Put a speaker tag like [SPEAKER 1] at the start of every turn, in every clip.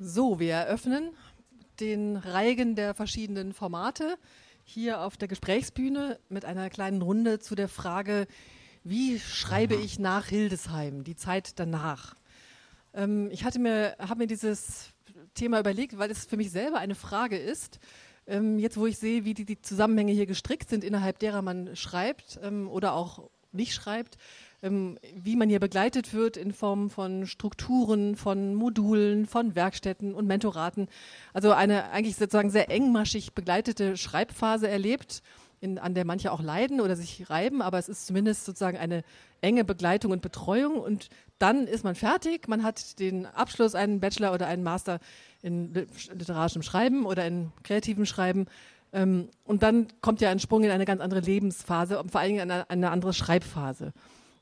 [SPEAKER 1] So, wir eröffnen den Reigen der verschiedenen Formate hier auf der Gesprächsbühne mit einer kleinen Runde zu der Frage, wie schreibe ich nach Hildesheim, die Zeit danach. Ähm, ich hatte mir, habe mir dieses Thema überlegt, weil es für mich selber eine Frage ist. Ähm, jetzt, wo ich sehe, wie die, die, Zusammenhänge hier gestrickt sind, innerhalb derer man schreibt ähm, oder auch nicht schreibt, wie man hier begleitet wird in Form von Strukturen, von Modulen, von Werkstätten und Mentoraten. Also eine eigentlich sozusagen sehr engmaschig begleitete Schreibphase erlebt, in, an der manche auch leiden oder sich reiben, aber es ist zumindest sozusagen eine enge Begleitung und Betreuung und dann ist man fertig, man hat den Abschluss, einen Bachelor oder einen Master in literarischem Schreiben oder in kreativem Schreiben ähm, und dann kommt ja ein Sprung in eine ganz andere Lebensphase und vor allen Dingen eine, eine andere Schreibphase.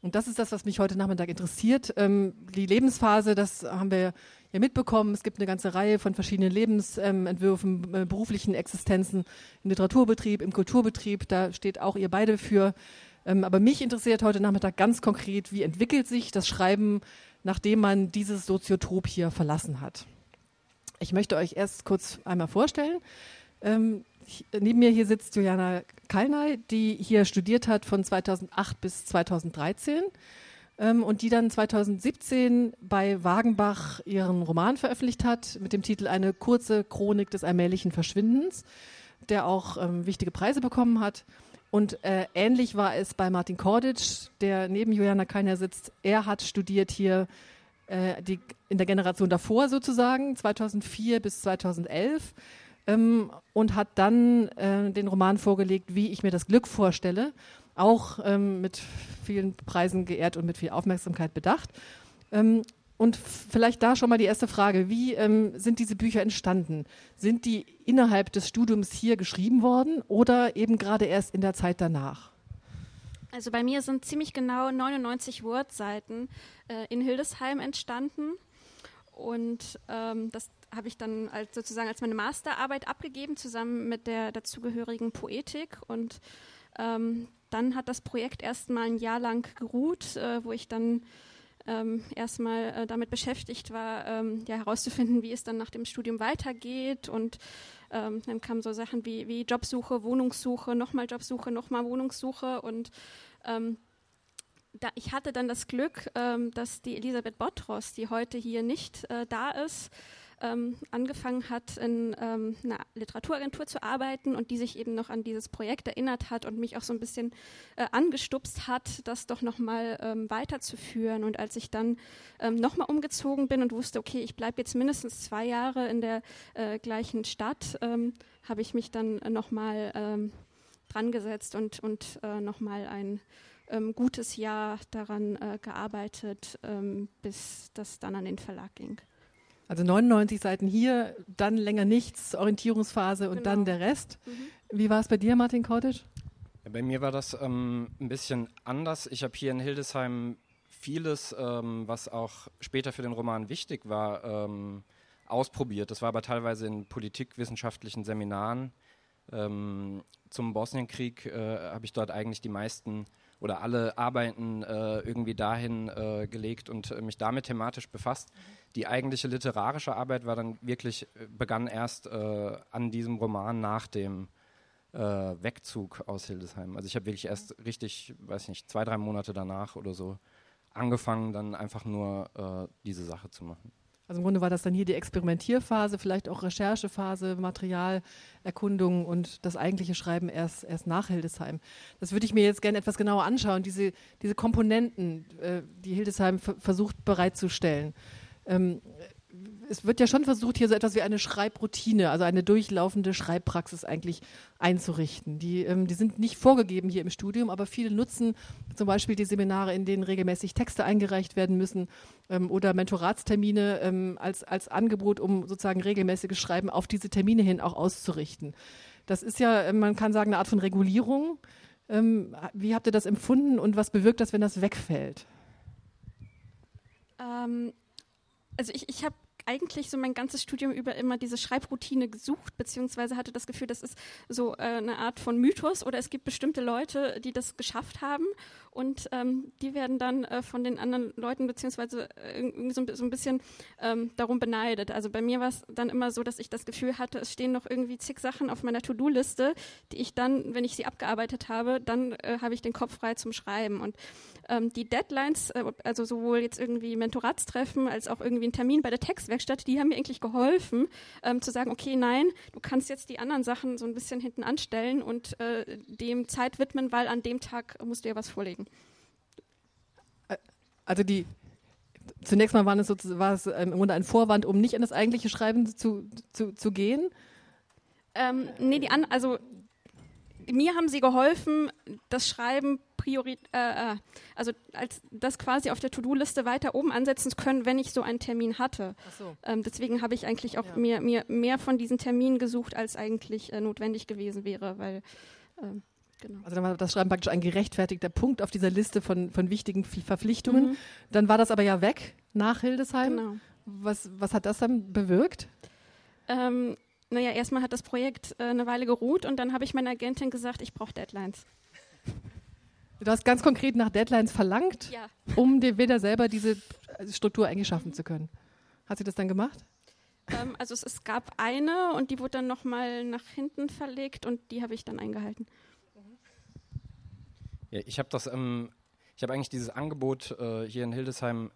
[SPEAKER 1] Und das ist das, was mich heute Nachmittag interessiert. Ähm, die Lebensphase, das haben wir ja mitbekommen. Es gibt eine ganze Reihe von verschiedenen Lebensentwürfen, äh, beruflichen Existenzen im Literaturbetrieb, im Kulturbetrieb. Da steht auch ihr beide für. Ähm, aber mich interessiert heute Nachmittag ganz konkret, wie entwickelt sich das Schreiben, nachdem man dieses Soziotop hier verlassen hat. Ich möchte euch erst kurz einmal vorstellen. Ähm, neben mir hier sitzt Juliana Kalnay, die hier studiert hat von 2008 bis 2013 ähm, und die dann 2017 bei Wagenbach ihren Roman veröffentlicht hat mit dem Titel Eine kurze Chronik des allmählichen Verschwindens, der auch ähm, wichtige Preise bekommen hat. Und äh, ähnlich war es bei Martin Korditsch, der neben Juliana Kalnay sitzt. Er hat studiert hier äh, die, in der Generation davor sozusagen, 2004 bis 2011 ähm, und hat dann äh, den Roman vorgelegt, wie ich mir das Glück vorstelle, auch ähm, mit vielen Preisen geehrt und mit viel Aufmerksamkeit bedacht. Ähm, und vielleicht da schon mal die erste Frage, wie ähm, sind diese Bücher entstanden? Sind die innerhalb des Studiums hier geschrieben worden oder eben gerade erst in der Zeit danach?
[SPEAKER 2] Also bei mir sind ziemlich genau 99 Word-Seiten äh, in Hildesheim entstanden. Und ähm, das habe ich dann als, sozusagen als meine Masterarbeit abgegeben, zusammen mit der dazugehörigen Poetik. Und ähm, dann hat das Projekt erstmal ein Jahr lang geruht, äh, wo ich dann ähm, erstmal äh, damit beschäftigt war, ähm, ja, herauszufinden, wie es dann nach dem Studium weitergeht. Und ähm, dann kamen so Sachen wie, wie Jobsuche, Wohnungssuche, nochmal Jobsuche, nochmal Wohnungssuche. Und ähm, da, ich hatte dann das Glück, ähm, dass die Elisabeth Bottros, die heute hier nicht äh, da ist, ähm, angefangen hat, in ähm, einer Literaturagentur zu arbeiten und die sich eben noch an dieses Projekt erinnert hat und mich auch so ein bisschen äh, angestupst hat, das doch nochmal ähm, weiterzuführen. Und als ich dann ähm, nochmal umgezogen bin und wusste, okay, ich bleibe jetzt mindestens zwei Jahre in der äh, gleichen Stadt, ähm, habe ich mich dann nochmal ähm, dran gesetzt und, und äh, nochmal ein ähm, gutes Jahr daran äh, gearbeitet, ähm, bis das dann an den Verlag ging.
[SPEAKER 1] Also 99 Seiten hier, dann länger nichts, Orientierungsphase und genau. dann der Rest. Mhm. Wie war es bei dir, Martin Cottage?
[SPEAKER 3] Ja, bei mir war das ähm, ein bisschen anders. Ich habe hier in Hildesheim vieles, ähm, was auch später für den Roman wichtig war, ähm, ausprobiert. Das war aber teilweise in politikwissenschaftlichen Seminaren. Ähm, zum Bosnienkrieg äh, habe ich dort eigentlich die meisten oder alle Arbeiten äh, irgendwie dahin äh, gelegt und äh, mich damit thematisch befasst. Die eigentliche literarische Arbeit war dann wirklich, äh, begann erst äh, an diesem Roman nach dem äh, Wegzug aus Hildesheim. Also ich habe wirklich erst richtig, weiß ich nicht, zwei, drei Monate danach oder so angefangen, dann einfach nur diese Sache zu machen.
[SPEAKER 1] Also im Grunde war das dann hier die Experimentierphase, vielleicht auch Recherchephase, Materialerkundung und das eigentliche Schreiben erst, erst nach Hildesheim. Das würde ich mir jetzt gerne etwas genauer anschauen, diese, diese Komponenten, äh, die Hildesheim versucht bereitzustellen. Ähm, es wird ja schon versucht, hier so etwas wie eine Schreibroutine, also eine durchlaufende Schreibpraxis eigentlich einzurichten. Die, ähm, die sind nicht vorgegeben hier im Studium, aber viele nutzen zum Beispiel die Seminare, in denen regelmäßig Texte eingereicht werden müssen ähm, oder Mentoratstermine ähm, als, als Angebot, um sozusagen regelmäßiges Schreiben auf diese Termine hin auch auszurichten. Das ist ja, äh, man kann sagen, eine Art von Regulierung. Ähm, wie habt ihr das empfunden und was bewirkt das, wenn das wegfällt?
[SPEAKER 2] Also ich, ich habe eigentlich so mein ganzes Studium über immer diese Schreibroutine gesucht, beziehungsweise hatte das Gefühl, das ist so äh, eine Art von Mythos oder es gibt bestimmte Leute, die das geschafft haben und ähm, die werden dann äh, von den anderen Leuten beziehungsweise äh, irgendwie so, so, ein bisschen ähm, darum beneidet. Also bei mir war es dann immer so, dass ich das Gefühl hatte, es stehen noch irgendwie zig Sachen auf meiner To-Do-Liste, die ich dann, wenn ich sie abgearbeitet habe, dann äh, habe ich den Kopf frei zum Schreiben. Und ähm, die Deadlines, äh, also sowohl jetzt irgendwie Mentoratstreffen als auch irgendwie ein Termin bei der Textwerkstatt, die haben mir eigentlich geholfen, ähm, zu sagen, okay, nein, du kannst jetzt die anderen Sachen so ein bisschen hinten anstellen und äh, dem Zeit widmen, weil an dem Tag musst du ja was vorlegen.
[SPEAKER 1] Also die zunächst mal war es, war es im Grunde ein Vorwand, um nicht in das eigentliche Schreiben zu, zu, zu gehen.
[SPEAKER 2] Ähm, nee, die an, also mir haben sie geholfen, das Schreiben priori äh, äh, also als das quasi auf der To-Do-Liste weiter oben ansetzen zu können, wenn ich so einen Termin hatte. So. Ähm, deswegen habe ich eigentlich auch ja. mir, mir mehr von diesen Terminen gesucht, als eigentlich äh, notwendig gewesen wäre, weil ähm,
[SPEAKER 1] Genau. Also dann war das Schreiben praktisch ein gerechtfertigter Punkt auf dieser Liste von, von wichtigen Verpflichtungen. Mhm. Dann war das aber ja weg nach Hildesheim. Genau. Was, was hat das dann bewirkt?
[SPEAKER 2] Ähm, naja, erstmal hat das Projekt äh, eine Weile geruht und dann habe ich meiner Agentin gesagt, ich brauche Deadlines.
[SPEAKER 1] Du hast ganz konkret nach Deadlines verlangt,
[SPEAKER 2] ja.
[SPEAKER 1] um dir wieder selber diese Struktur eigentlich schaffen zu können. Hat sie das dann gemacht?
[SPEAKER 2] Ähm, also es, es, gab eine und die wurde dann nochmal nach hinten verlegt und die habe ich dann eingehalten.
[SPEAKER 3] Ja, ich habe das, ähm, ich habe eigentlich dieses Angebot äh, hier in Hildesheim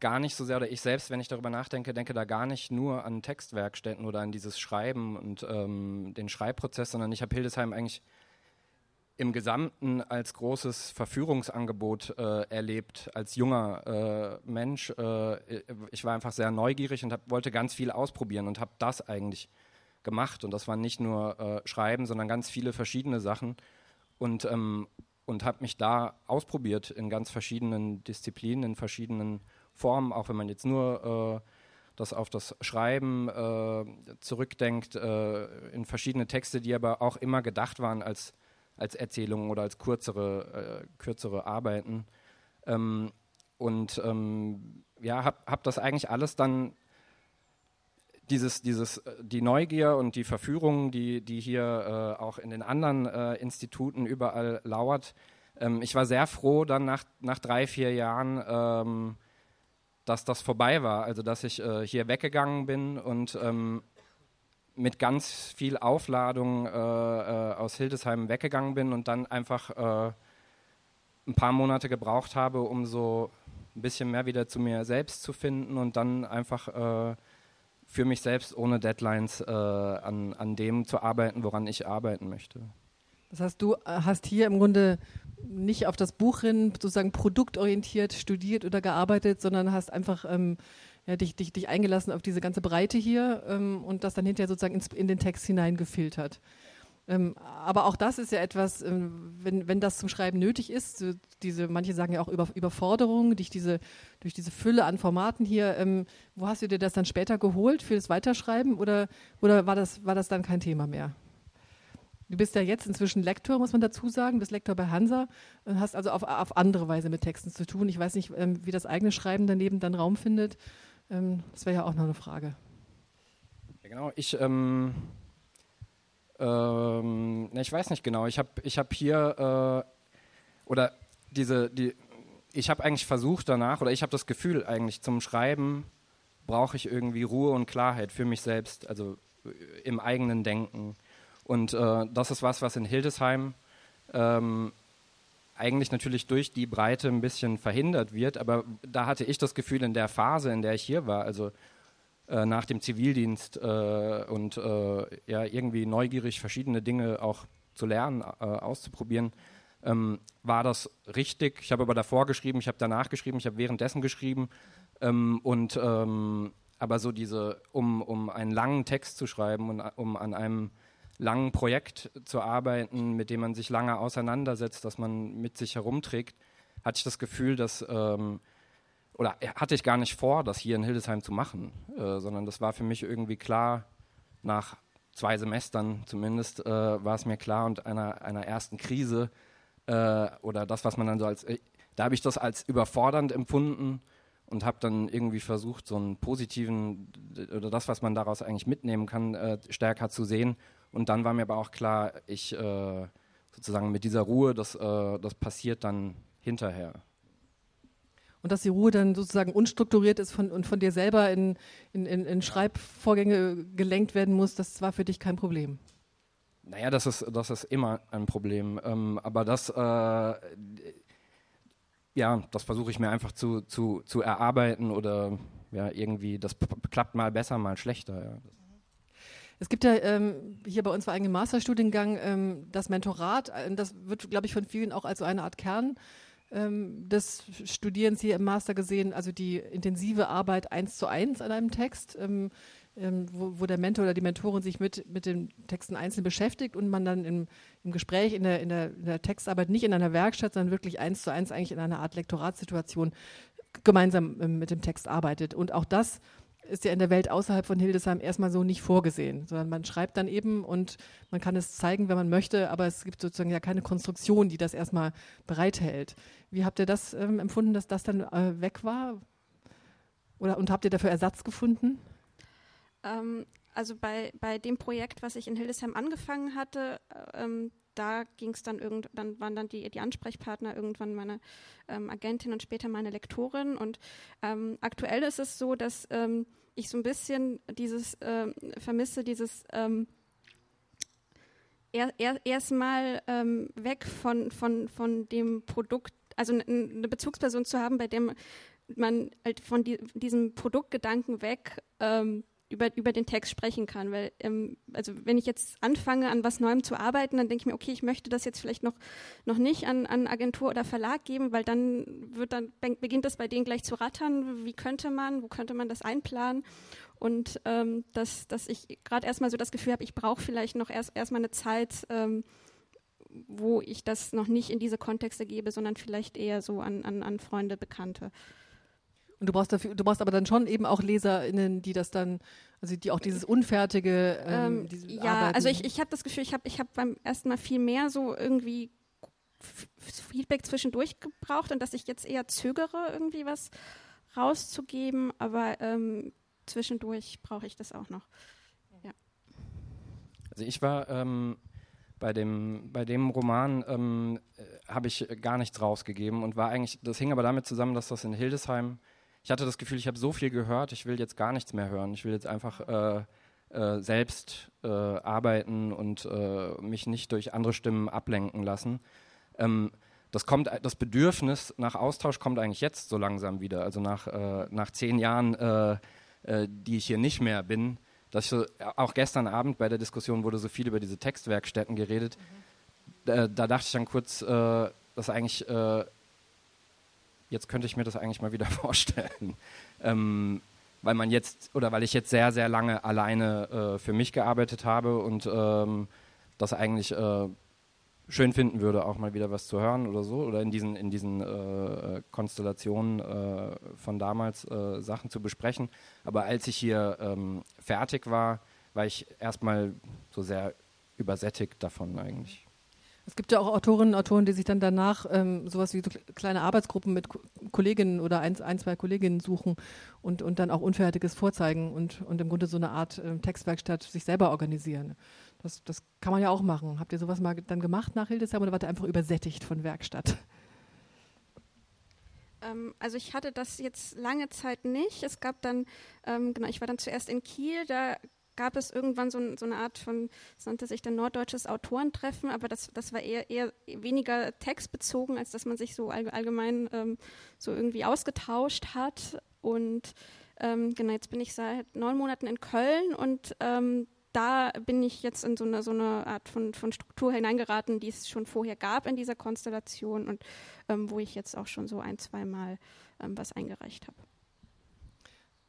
[SPEAKER 3] gar nicht so sehr, oder ich selbst, wenn ich darüber nachdenke, denke da gar nicht nur an Textwerkstätten oder an dieses Schreiben und ähm, den Schreibprozess, sondern ich habe Hildesheim eigentlich im Gesamten als großes Verführungsangebot äh, erlebt, als junger äh, Mensch. Äh, ich war einfach sehr neugierig und hab, wollte ganz viel ausprobieren und habe das eigentlich gemacht. Und das war nicht nur äh, Schreiben, sondern ganz viele verschiedene Sachen. Und ähm, und habe mich da ausprobiert in ganz verschiedenen Disziplinen, in verschiedenen Formen, auch wenn man jetzt nur äh, das auf das Schreiben äh, zurückdenkt, in verschiedene Texte, die aber auch immer gedacht waren als, als Erzählungen oder als kürzere, äh, kürzere Arbeiten. Ähm, und ähm, ja, habe hab das eigentlich alles dann dieses, dieses, äh, die Neugier und die Verführung, die, die hier äh, auch in den anderen äh, Instituten überall lauert. Ähm, ich war sehr froh dann nach, nach drei, vier Jahren, ähm, dass das vorbei war. Also dass ich äh, hier weggegangen bin und ähm, mit ganz viel Aufladung äh, äh, aus Hildesheim weggegangen bin und dann einfach ein paar Monate gebraucht habe, um so ein bisschen mehr wieder zu mir selbst zu finden und dann einfach für mich selbst ohne Deadlines äh, an, an dem zu arbeiten, woran ich arbeiten möchte.
[SPEAKER 1] Das heißt, du äh, hast hier im Grunde nicht auf das Buch hin sozusagen produktorientiert studiert oder gearbeitet, sondern hast einfach ähm, ja, dich, dich, dich eingelassen auf diese ganze Breite hier ähm, und das dann hinterher sozusagen ins, in den Text hineingefiltert. Ähm, aber auch das ist ja etwas, ähm, wenn, wenn das zum Schreiben nötig ist, so diese, manche sagen ja auch Über, Überforderung durch diese, durch diese Fülle an Formaten hier, ähm, wo hast du dir das dann später geholt für das Weiterschreiben oder, oder war, das, war das dann kein Thema mehr? Du bist ja jetzt inzwischen Lektor, muss man dazu sagen, bist Lektor bei Hansa und hast also auf, auf andere Weise mit Texten zu tun. Ich weiß nicht, ähm, wie das eigene Schreiben daneben dann Raum findet. Ähm, das wäre ja auch noch eine Frage.
[SPEAKER 3] Ja, genau, ich ähm, ähm, ich weiß nicht genau. Ich habe ich hab hier äh, oder diese die ich habe eigentlich versucht danach oder ich habe das Gefühl eigentlich zum Schreiben brauche ich irgendwie Ruhe und Klarheit für mich selbst, also äh, im eigenen Denken. Und äh, das ist was, was in Hildesheim ähm, eigentlich natürlich durch die Breite ein bisschen verhindert wird, aber da hatte ich das Gefühl in der Phase, in der ich hier war, also äh, nach dem Zivildienst äh, und äh, ja irgendwie neugierig verschiedene Dinge auch zu lernen, äh, auszuprobieren, ähm, war das richtig. Ich habe aber davor geschrieben, ich habe danach geschrieben, ich habe währenddessen geschrieben ähm, und ähm, aber so diese, um, um einen langen Text zu schreiben und um an einem langen Projekt zu arbeiten, mit dem man sich lange auseinandersetzt, das man mit sich herumträgt, hatte ich das Gefühl, dass ähm, oder hatte ich gar nicht vor, das hier in Hildesheim zu machen, äh, sondern das war für mich irgendwie klar, nach zwei Semestern zumindest äh, war es mir klar und einer, einer ersten Krise äh, oder das, was man dann so als, äh, da habe ich das als überfordernd empfunden und habe dann irgendwie versucht, so einen positiven oder das, was man daraus eigentlich mitnehmen kann, äh, stärker zu sehen. Und dann war mir aber auch klar, ich äh, sozusagen mit dieser Ruhe, das, äh, das passiert dann hinterher.
[SPEAKER 1] Und dass die Ruhe dann sozusagen unstrukturiert ist von, und von dir selber in, in, in, in Schreibvorgänge gelenkt werden muss, das war für dich kein Problem.
[SPEAKER 3] Naja, das ist, das ist immer ein Problem. Ähm, aber das, äh, ja, das versuche ich mir einfach zu, zu, zu erarbeiten oder ja, irgendwie, das klappt mal besser, mal schlechter. Ja.
[SPEAKER 1] Es gibt ja ähm, hier bei uns vor allem im Masterstudiengang ähm, das Mentorat. Äh, das wird, glaube ich, von vielen auch als so eine Art Kern ähm, des Studierens hier im Master gesehen, also die intensive Arbeit eins zu eins an einem Text. Ähm, ähm, wo, wo, der Mentor oder die Mentorin sich mit, mit den Texten einzeln beschäftigt und man dann im, im Gespräch, in der, in, der, in der, Textarbeit, nicht in einer Werkstatt, sondern wirklich eins zu eins eigentlich in einer Art Lektoratssituation gemeinsam ähm, mit dem Text arbeitet. Und auch das ist ja in der Welt außerhalb von Hildesheim erstmal so nicht vorgesehen, sondern man schreibt dann eben und man kann es zeigen, wenn man möchte, aber es gibt sozusagen ja keine Konstruktion, die das erstmal bereithält. Wie habt ihr das ähm, empfunden, dass das dann äh, weg war? Oder, und habt ihr dafür Ersatz gefunden?
[SPEAKER 2] Ähm, also bei, bei dem Projekt, was ich in Hildesheim angefangen hatte, äh, ähm, da ging es dann irgend, dann waren dann die, die Ansprechpartner irgendwann meine ähm, Agentin und später meine Lektorin. Und ähm, aktuell ist es so, dass ähm, ich so ein bisschen dieses ähm, vermisse, dieses ähm, er, er, erstmal ähm, weg von, von, von dem Produkt, also eine Bezugsperson zu haben, bei dem man halt von die, diesem Produktgedanken weg ähm, über, über den Text sprechen kann. Weil, ähm, also wenn ich jetzt anfange, an was Neuem zu arbeiten, dann denke ich mir, okay, ich möchte das jetzt vielleicht noch, noch nicht an, an Agentur oder Verlag geben, weil dann wird dann beginnt das bei denen gleich zu rattern. Wie könnte man, wo könnte man das einplanen? Und ähm, dass, dass ich gerade erstmal so das Gefühl habe, ich brauche vielleicht noch erst erstmal eine Zeit, ähm, wo ich das noch nicht in diese Kontexte gebe, sondern vielleicht eher so an, an, an Freunde, Bekannte.
[SPEAKER 1] Und du brauchst dafür, du brauchst aber dann schon eben auch LeserInnen, die das dann, also die auch dieses Unfertige, ähm,
[SPEAKER 2] ähm, Ja, Arbeiten. also ich, ich habe das Gefühl, ich habe ich hab beim ersten Mal viel mehr so irgendwie Feedback zwischendurch gebraucht und dass ich jetzt eher zögere, irgendwie was rauszugeben, aber ähm, zwischendurch brauche ich das auch noch. Ja.
[SPEAKER 3] Also ich war ähm, bei dem, bei dem Roman ähm, äh, habe ich gar nichts rausgegeben und war eigentlich, das hing aber damit zusammen, dass das in Hildesheim ich hatte das Gefühl, ich habe so viel gehört, ich will jetzt gar nichts mehr hören. Ich will jetzt einfach äh, äh, selbst äh, arbeiten und äh, mich nicht durch andere Stimmen ablenken lassen. Ähm, das, kommt, das Bedürfnis nach Austausch kommt eigentlich jetzt so langsam wieder. Also nach, äh, nach zehn Jahren, äh, die ich hier nicht mehr bin. Dass ich so, auch gestern Abend bei der Diskussion wurde so viel über diese Textwerkstätten geredet. Mhm. Da, da, dachte ich dann kurz, dass eigentlich jetzt könnte ich mir das eigentlich mal wieder vorstellen. Ähm, weil man jetzt, oder weil ich jetzt sehr, sehr lange alleine äh, für mich gearbeitet habe und ähm, das eigentlich äh, schön finden würde, auch mal wieder was zu hören oder so, oder in diesen, in diesen äh, Konstellationen äh, von damals äh, Sachen zu besprechen. Aber als ich hier ähm, fertig war, war ich erstmal so sehr übersättigt davon eigentlich.
[SPEAKER 1] Es gibt ja auch Autorinnen und Autoren, die sich dann danach ähm, sowas wie so kleine Arbeitsgruppen mit Kolleginnen oder ein, ein, zwei Kolleginnen suchen und, und dann auch Unfertiges vorzeigen und, und im Grunde so eine Art ähm, Textwerkstatt sich selber organisieren. Das, das kann man ja auch machen. Habt ihr sowas mal dann gemacht nach Hildesheim oder wart ihr einfach übersättigt von Werkstatt?
[SPEAKER 2] Ähm, also ich hatte das jetzt lange Zeit nicht. Es gab dann, ähm, genau, ich war dann zuerst in Kiel, da gab es irgendwann so, so, eine Art von, es nannte sich dann Norddeutsches Autorentreffen, aber das, das war eher, eher weniger textbezogen, als dass man sich so allgemein ähm, so irgendwie ausgetauscht hat. Und ähm, genau, jetzt bin ich seit neun Monaten in Köln und ähm, da bin ich jetzt in so eine, so eine Art von, von Struktur hineingeraten, die es schon vorher gab in dieser Konstellation und ähm, wo ich jetzt auch schon so ein, zweimal ähm, was eingereicht habe.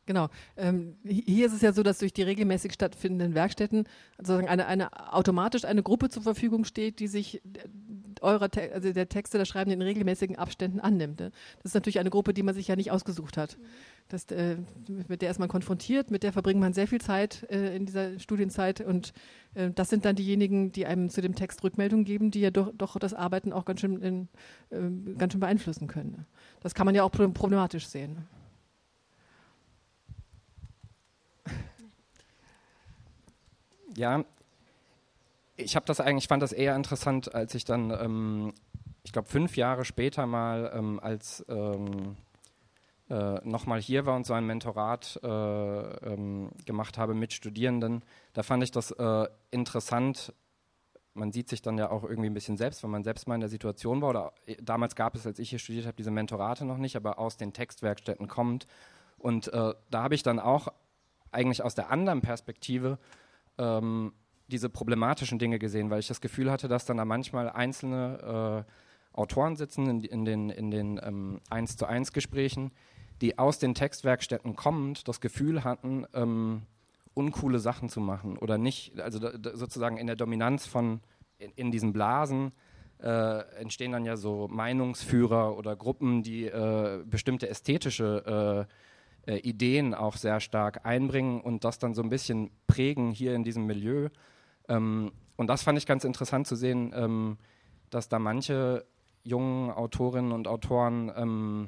[SPEAKER 1] Genau. Ähm, hier ist es ja so, dass durch die regelmäßig stattfindenden Werkstätten sozusagen eine, eine automatisch eine Gruppe zur Verfügung steht, die sich eurer Te also der Texte, der Schreiben in regelmäßigen Abständen annimmt. Ne? Das ist natürlich eine Gruppe, die man sich ja nicht ausgesucht hat. Das, äh, mit der ist man konfrontiert, mit der verbringt man sehr viel Zeit äh, in dieser Studienzeit und äh, das sind dann diejenigen, die einem zu dem Text Rückmeldung geben, die ja doch, doch das Arbeiten auch ganz schön, in, äh, ganz schön beeinflussen können. Ne? Das kann man ja auch problematisch sehen.
[SPEAKER 3] Ja, ich habe das eigentlich, fand das eher interessant, als ich dann, ähm, ich glaube, fünf Jahre später mal ähm, als ähm, äh, nochmal hier war und so ein Mentorat äh, ähm, gemacht habe mit Studierenden. Da fand ich das äh, interessant. Man sieht sich dann ja auch irgendwie ein bisschen selbst, wenn man selbst mal in der Situation war. Oder äh, damals gab es, als ich hier studiert habe, diese Mentorate noch nicht, aber aus den Textwerkstätten kommt. Und äh, da habe ich dann auch eigentlich aus der anderen Perspektive ähm, diese problematischen Dinge gesehen, weil ich das Gefühl hatte, dass dann da manchmal einzelne äh, Autoren sitzen in, in den, in den ähm, 1 zu 1 Gesprächen, die aus den Textwerkstätten kommend das Gefühl hatten, ähm, uncoole Sachen zu machen oder nicht, also sozusagen in der Dominanz von in, in diesen Blasen äh, entstehen dann ja so Meinungsführer oder Gruppen, die äh, bestimmte ästhetische äh, äh Ideen auch sehr stark einbringen und das dann so ein bisschen prägen hier in diesem Milieu. Ähm, und das fand ich ganz interessant zu sehen, ähm, dass da manche jungen Autorinnen und Autoren ähm,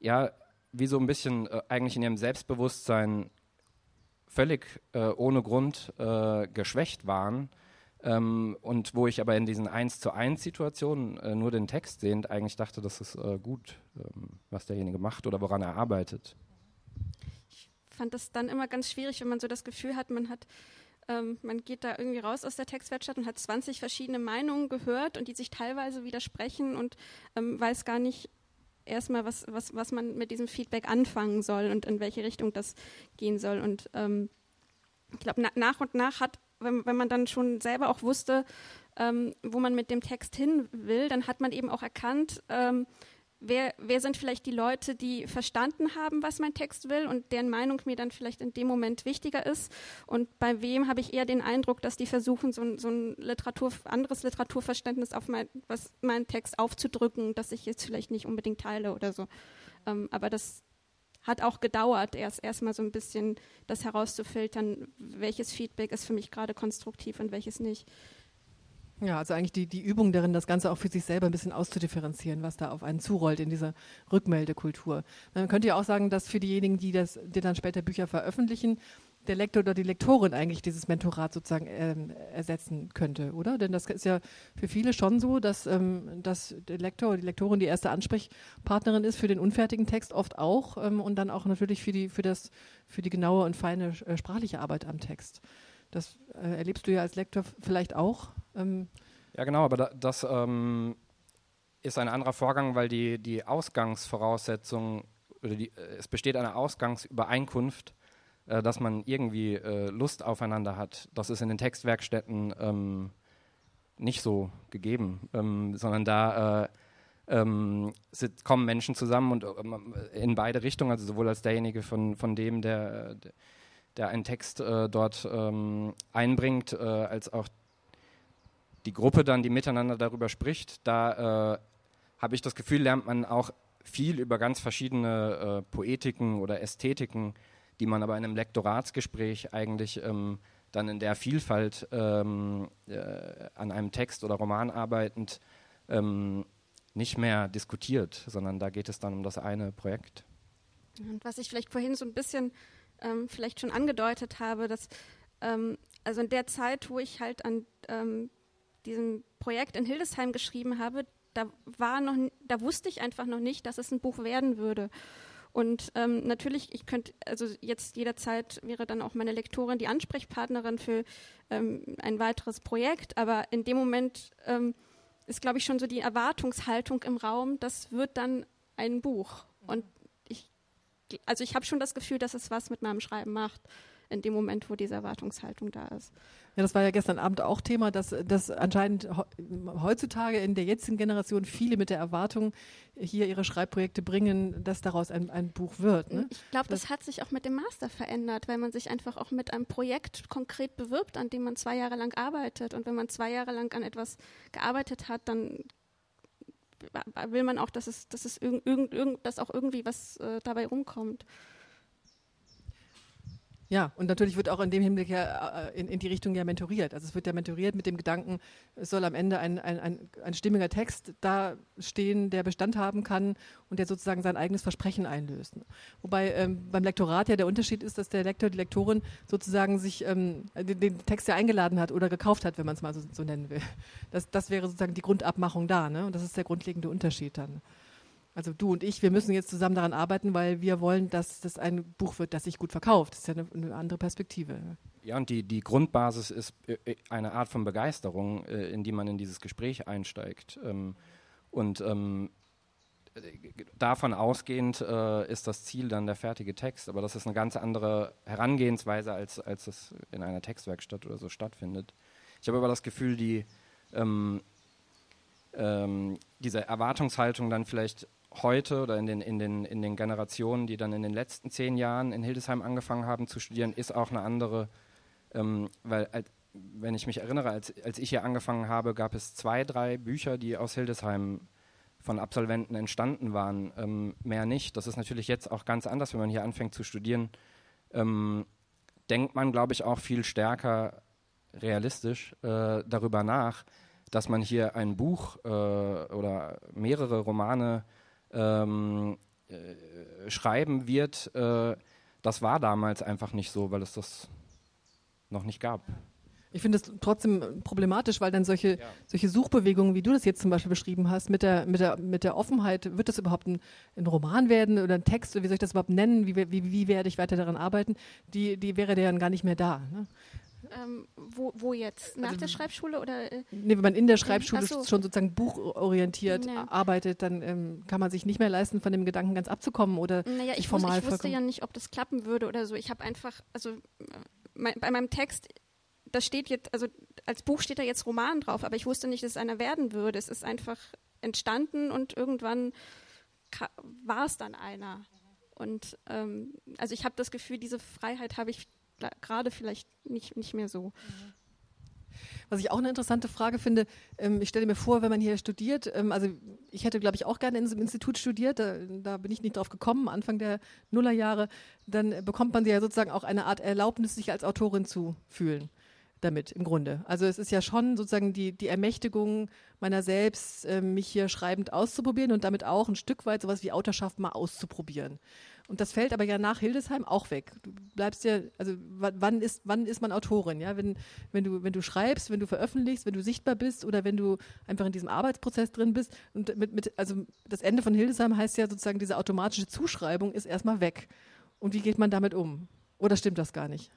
[SPEAKER 3] ja wie so ein bisschen äh, eigentlich in ihrem Selbstbewusstsein völlig äh, ohne Grund äh, geschwächt waren. Ähm, und wo ich aber in diesen 1 zu 1 Situationen äh, nur den Text sehend eigentlich dachte, das ist äh, gut, ähm, was derjenige macht oder woran er arbeitet.
[SPEAKER 2] Ich fand das dann immer ganz schwierig, wenn man so das Gefühl hat, man hat ähm, man geht da irgendwie raus aus der Textwerkstatt und hat 20 verschiedene Meinungen gehört und die sich teilweise widersprechen und ähm, weiß gar nicht erstmal, was, was, was man mit diesem Feedback anfangen soll und in welche Richtung das gehen soll. Und ähm, ich glaube, na, nach und nach hat, wenn, wenn man dann schon selber auch wusste, ähm, wo man mit dem Text hin will, dann hat man eben auch erkannt, ähm, wer, wer sind vielleicht die Leute, die verstanden haben, was mein Text will und deren Meinung mir dann vielleicht in dem Moment wichtiger ist und bei wem habe ich eher den Eindruck, dass die versuchen, so, so ein Literatur, anderes Literaturverständnis auf mein, was, meinen Text aufzudrücken, das ich jetzt vielleicht nicht unbedingt teile oder so. Ähm, aber das hat auch gedauert, erst erstmal so ein bisschen das herauszufiltern, welches Feedback ist für mich gerade konstruktiv und welches nicht.
[SPEAKER 1] Ja, also eigentlich die, die Übung darin, das Ganze auch für sich selber ein bisschen auszudifferenzieren, was da auf einen zurollt in dieser Rückmeldekultur. Man könnte ja auch sagen, dass für diejenigen, die, das, die dann später Bücher veröffentlichen, der Lektor oder die Lektorin eigentlich dieses Mentorat sozusagen ähm, ersetzen könnte, oder? Denn das ist ja für viele schon so, dass, ähm, dass der Lektor oder die Lektorin die erste Ansprechpartnerin ist für den unfertigen Text oft auch ähm, und dann auch natürlich für die, für das, für die genaue und feine äh, sprachliche Arbeit am Text. Das äh, erlebst du ja als Lektor vielleicht auch.
[SPEAKER 3] Ähm ja, genau, aber da, das ähm, ist ein anderer Vorgang, weil die, die Ausgangsvoraussetzung, oder die, äh, es besteht eine Ausgangsübereinkunft, äh, dass man irgendwie äh, Lust aufeinander hat. Das ist in den Textwerkstätten ähm, nicht so gegeben, ähm, sondern da äh, ähm, sit, kommen Menschen zusammen und ähm, in beide Richtungen, also sowohl als derjenige von, von dem, der, der der einen Text äh, dort ähm, einbringt, äh, als auch die Gruppe dann, die miteinander darüber spricht. Da äh, habe ich das Gefühl, lernt man auch viel über ganz verschiedene äh, Poetiken oder Ästhetiken, die man aber in einem Lektoratsgespräch eigentlich ähm, dann in der Vielfalt ähm, äh, an einem Text oder Roman arbeitend ähm, nicht mehr diskutiert, sondern da geht es dann um das eine Projekt.
[SPEAKER 2] Und was ich vielleicht vorhin so ein bisschen ähm, vielleicht schon angedeutet habe, dass ähm, also in der Zeit, wo ich halt an ähm, diesem Projekt in Hildesheim geschrieben habe, da war noch, da wusste ich einfach noch nicht, dass es ein Buch werden würde. Und ähm, natürlich, ich könnte, also jetzt jederzeit wäre dann auch meine Lektorin die Ansprechpartnerin für ähm, ein weiteres Projekt, aber in dem Moment ähm, ist, glaube ich, schon so die Erwartungshaltung im Raum, das wird dann ein Buch. Und also ich habe schon das Gefühl, dass es was mit meinem Schreiben macht, in dem Moment, wo diese Erwartungshaltung da ist.
[SPEAKER 1] Ja, das war ja gestern Abend auch Thema, dass, dass anscheinend heutzutage in der jetzigen Generation viele mit der Erwartung hier ihre Schreibprojekte bringen, dass daraus ein, ein Buch wird. Ne?
[SPEAKER 2] Ich glaube, das, das, hat sich auch mit dem Master verändert, weil man sich einfach auch mit einem Projekt konkret bewirbt, an dem man zwei Jahre lang arbeitet. Und wenn man zwei Jahre lang an etwas gearbeitet hat, dann will man auch, dass es, dass es irgend, irgend, dass auch irgendwie was äh, dabei rumkommt.
[SPEAKER 1] Ja, und natürlich wird auch in dem Hinblick ja äh, in, in, die Richtung ja mentoriert. Also es wird ja mentoriert mit dem Gedanken, es soll am Ende ein, ein, ein, ein stimmiger Text da stehen, der Bestand haben kann und der sozusagen sein eigenes Versprechen einlöst. Wobei ähm, beim Lektorat ja der Unterschied ist, dass der Lektor, die Lektorin sozusagen sich ähm, den, den, Text ja eingeladen hat oder gekauft hat, wenn man es mal so, so, nennen will. Das, das wäre sozusagen die Grundabmachung da. Ne? Und das ist der grundlegende Unterschied dann. Also du und ich, wir müssen jetzt zusammen daran arbeiten, weil wir wollen, dass das ein Buch wird, das sich gut verkauft. Das ist ja eine, eine andere Perspektive.
[SPEAKER 3] Ja, und die, die Grundbasis ist äh, äh, eine Art von Begeisterung, äh, in die man in dieses Gespräch einsteigt. Ähm, und ähm, davon ausgehend ist das Ziel dann der fertige Text, aber das ist eine ganz andere Herangehensweise, als, als es in einer Textwerkstatt oder so stattfindet. Ich habe aber das Gefühl, die, ähm, ähm, diese Erwartungshaltung dann vielleicht heute oder in den, in, den, in den Generationen, die dann in den letzten zehn Jahren in Hildesheim angefangen haben zu studieren, ist auch eine andere, ähm, weil als, wenn ich mich erinnere, als, als ich hier angefangen habe, gab es zwei, drei Bücher, die aus Hildesheim von Absolventen entstanden waren, ähm, mehr nicht. Das ist natürlich jetzt auch ganz anders, wenn man hier anfängt zu studieren. Ähm, denkt man, glaube ich, auch viel stärker realistisch äh, darüber nach, dass man hier ein Buch äh, oder mehrere Romane ähm, äh, schreiben wird, äh, das war damals einfach nicht so, weil es das noch nicht gab.
[SPEAKER 1] Ich finde es trotzdem problematisch, weil dann solche, ja. solche Suchbewegungen, wie du das jetzt zum Beispiel beschrieben hast, mit der, mit der, mit der Offenheit, wird das überhaupt ein, ein Roman werden oder ein Text, wie soll ich das überhaupt nennen, wie, wie, wie werde ich weiter daran arbeiten, die, die wäre dann gar nicht mehr da. Ne?
[SPEAKER 2] Ähm, wo, wo, jetzt? Nach also, der Schreibschule oder?
[SPEAKER 1] Äh? Nee, wenn man in der Schreibschule so. schon sozusagen buchorientiert nee. arbeitet, dann ähm, kann man sich nicht mehr leisten, von dem Gedanken ganz abzukommen oder
[SPEAKER 2] naja, ich, formal wusste, ich wusste ja nicht, ob das klappen würde oder so. Ich habe einfach, also äh, mein, bei meinem Text, da steht jetzt, also als Buch steht da jetzt Roman drauf, aber ich wusste nicht, dass es einer werden würde. Es ist einfach entstanden und irgendwann war es dann einer. Und ähm, also ich habe das Gefühl, diese Freiheit habe ich gerade vielleicht nicht, nicht mehr so.
[SPEAKER 1] Was ich auch eine interessante Frage finde, ähm, ich stelle mir vor, wenn man hier studiert, ähm, also ich hätte, glaube ich, auch gerne in diesem Institut studiert, da, da, bin ich nicht drauf gekommen, Anfang der Nullerjahre, dann bekommt man ja sozusagen auch eine Art Erlaubnis, sich als Autorin zu fühlen damit im Grunde. Also es ist ja schon sozusagen die, die Ermächtigung meiner selbst, äh, mich hier schreibend auszuprobieren und damit auch ein Stück weit sowas wie Autorschaft mal auszuprobieren. Und das fällt aber ja nach Hildesheim auch weg. Du bleibst ja, also wann ist, wann ist man Autorin? Ja, wenn, wenn du, wenn du schreibst, wenn du veröffentlichst, wenn du sichtbar bist oder wenn du einfach in diesem Arbeitsprozess drin bist. Und mit, mit, also das Ende von Hildesheim heißt ja sozusagen, diese automatische Zuschreibung ist erstmal weg. Und wie geht man damit um? Oder stimmt das gar nicht?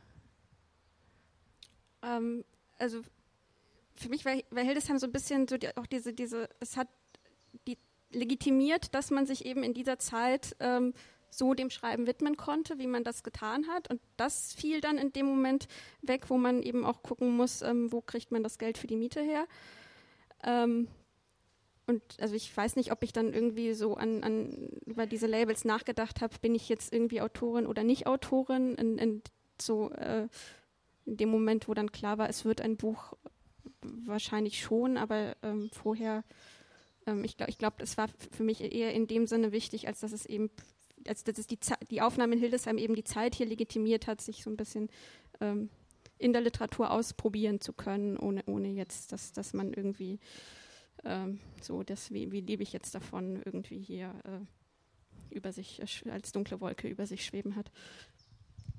[SPEAKER 2] Ähm, also für mich war, war Hildesheim so ein bisschen so die, auch diese, diese, es hat die legitimiert, dass man sich eben in dieser Zeit ähm, so dem Schreiben widmen konnte, wie man das getan hat. Und das fiel dann in dem Moment weg, wo man eben auch gucken muss, ähm, wo kriegt man das Geld für die Miete her. Ähm, und also ich weiß nicht, ob ich dann irgendwie so an, an über diese Labels nachgedacht habe, bin ich jetzt irgendwie Autorin oder nicht Autorin. In, in so äh, in dem Moment, wo dann klar war, es wird ein Buch, wahrscheinlich schon, aber ähm, vorher, ähm, ich glaube, ich glaub, es war für mich eher in dem Sinne wichtig, als dass es eben als dass es die, die Aufnahme in Hildesheim eben die Zeit hier legitimiert hat, sich so ein bisschen ähm, in der Literatur ausprobieren zu können, ohne, ohne jetzt, dass, dass man irgendwie ähm, so, das, wie, wie lebe ich jetzt davon, irgendwie hier äh, über sich, äh, als dunkle Wolke über sich schweben hat.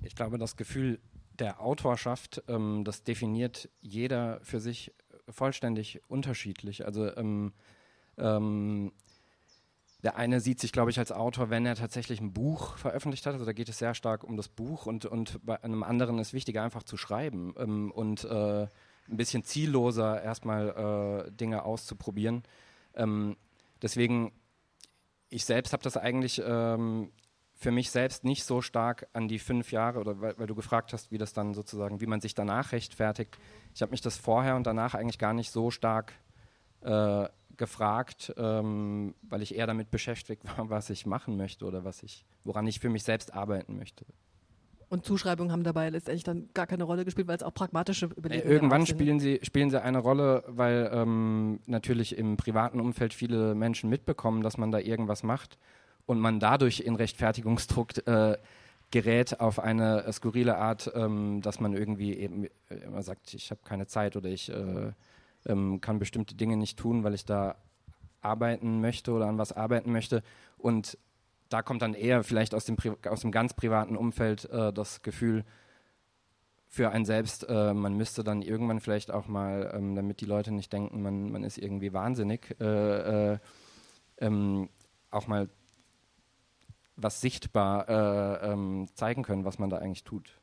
[SPEAKER 3] Ich glaube, das Gefühl der Autorschaft, ähm, das definiert jeder für sich vollständig unterschiedlich. Also ähm, ähm, der eine sieht sich, glaube ich, als Autor, wenn er tatsächlich ein Buch veröffentlicht hat. Also da geht es sehr stark um das Buch und, und bei einem anderen ist wichtiger, einfach zu schreiben ähm, und äh, ein bisschen zielloser erstmal äh, Dinge auszuprobieren. Ähm, deswegen, ich selbst habe das eigentlich ähm, für mich selbst nicht so stark an die fünf Jahre oder weil, weil, du gefragt hast, wie das dann sozusagen, wie man sich danach rechtfertigt. Ich habe mich das vorher und danach eigentlich gar nicht so stark äh, gefragt, ähm, weil ich eher damit beschäftigt war, was ich machen möchte oder was ich, woran ich für mich selbst arbeiten möchte.
[SPEAKER 1] Und Zuschreibungen haben dabei letztendlich dann gar keine Rolle gespielt, weil es auch pragmatische Überlegungen
[SPEAKER 3] äh, Irgendwann spielen sie, spielen sie eine Rolle, weil ähm, natürlich im privaten Umfeld viele Menschen mitbekommen, dass man da irgendwas macht und man dadurch in Rechtfertigungsdruck äh, gerät auf eine skurrile Art, ähm, dass man irgendwie eben immer sagt, ich habe keine Zeit oder ich äh, ähm, kann bestimmte Dinge nicht tun, weil ich da arbeiten möchte oder an was arbeiten möchte. Und da kommt dann eher vielleicht aus dem, aus dem ganz privaten Umfeld äh, das Gefühl für einen selbst, äh, man müsste dann irgendwann vielleicht auch mal, ähm, damit die Leute nicht denken, man, man ist irgendwie wahnsinnig, äh, äh ähm, auch mal was sichtbar äh, ähm, zeigen können, was man da eigentlich tut.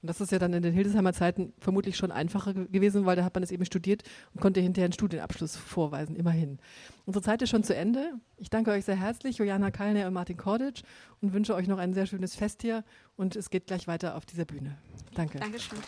[SPEAKER 1] Und das ist ja dann in den Hildesheimer Zeiten vermutlich schon einfacher gewesen, weil da hat man es eben studiert und konnte hinterher einen Studienabschluss vorweisen, immerhin. Unsere Zeit ist schon zu Ende. Ich danke euch sehr herzlich, Juliana Kallner und Martin Kordic, und wünsche euch noch ein sehr schönes Fest hier. Und es geht gleich weiter auf dieser Bühne. Danke.
[SPEAKER 2] Dankeschön.